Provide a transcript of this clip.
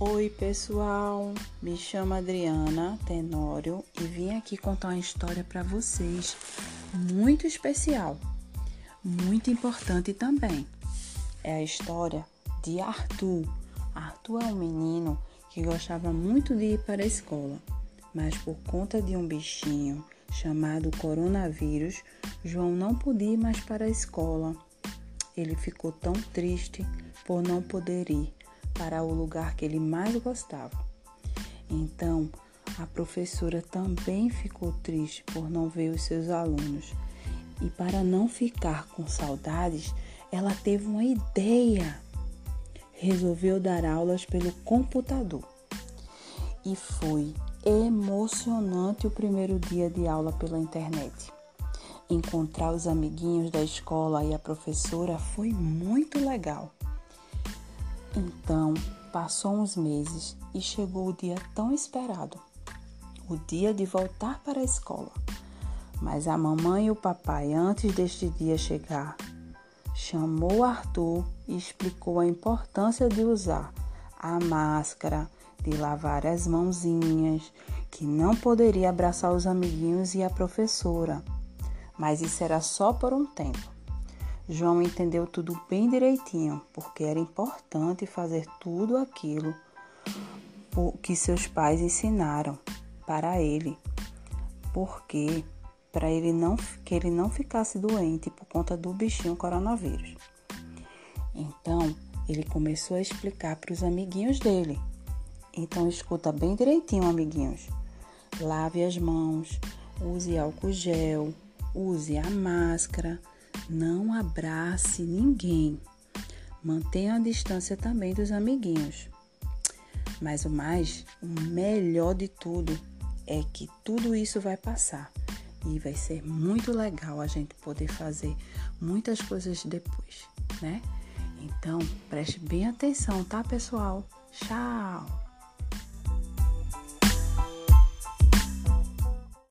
Oi, pessoal. Me chamo Adriana Tenório e vim aqui contar uma história para vocês muito especial, muito importante também. É a história de Arthur. Arthur é um menino que gostava muito de ir para a escola, mas por conta de um bichinho chamado coronavírus, João não podia ir mais para a escola. Ele ficou tão triste por não poder ir para o lugar que ele mais gostava. Então, a professora também ficou triste por não ver os seus alunos. E para não ficar com saudades, ela teve uma ideia. Resolveu dar aulas pelo computador. E foi emocionante o primeiro dia de aula pela internet. Encontrar os amiguinhos da escola e a professora foi muito legal. Então, passou uns meses e chegou o dia tão esperado o dia de voltar para a escola. Mas a mamãe e o papai, antes deste dia chegar, chamou Arthur e explicou a importância de usar a máscara, de lavar as mãozinhas, que não poderia abraçar os amiguinhos e a professora. Mas isso era só por um tempo. João entendeu tudo bem direitinho, porque era importante fazer tudo aquilo que seus pais ensinaram para ele, porque para ele não que ele não ficasse doente por conta do bichinho coronavírus. Então, ele começou a explicar para os amiguinhos dele. Então, escuta bem direitinho, amiguinhos. Lave as mãos, use álcool gel, use a máscara não abrace ninguém. Mantenha a distância também dos amiguinhos. Mas o mais, o melhor de tudo é que tudo isso vai passar e vai ser muito legal a gente poder fazer muitas coisas depois, né? Então, preste bem atenção, tá, pessoal? Tchau!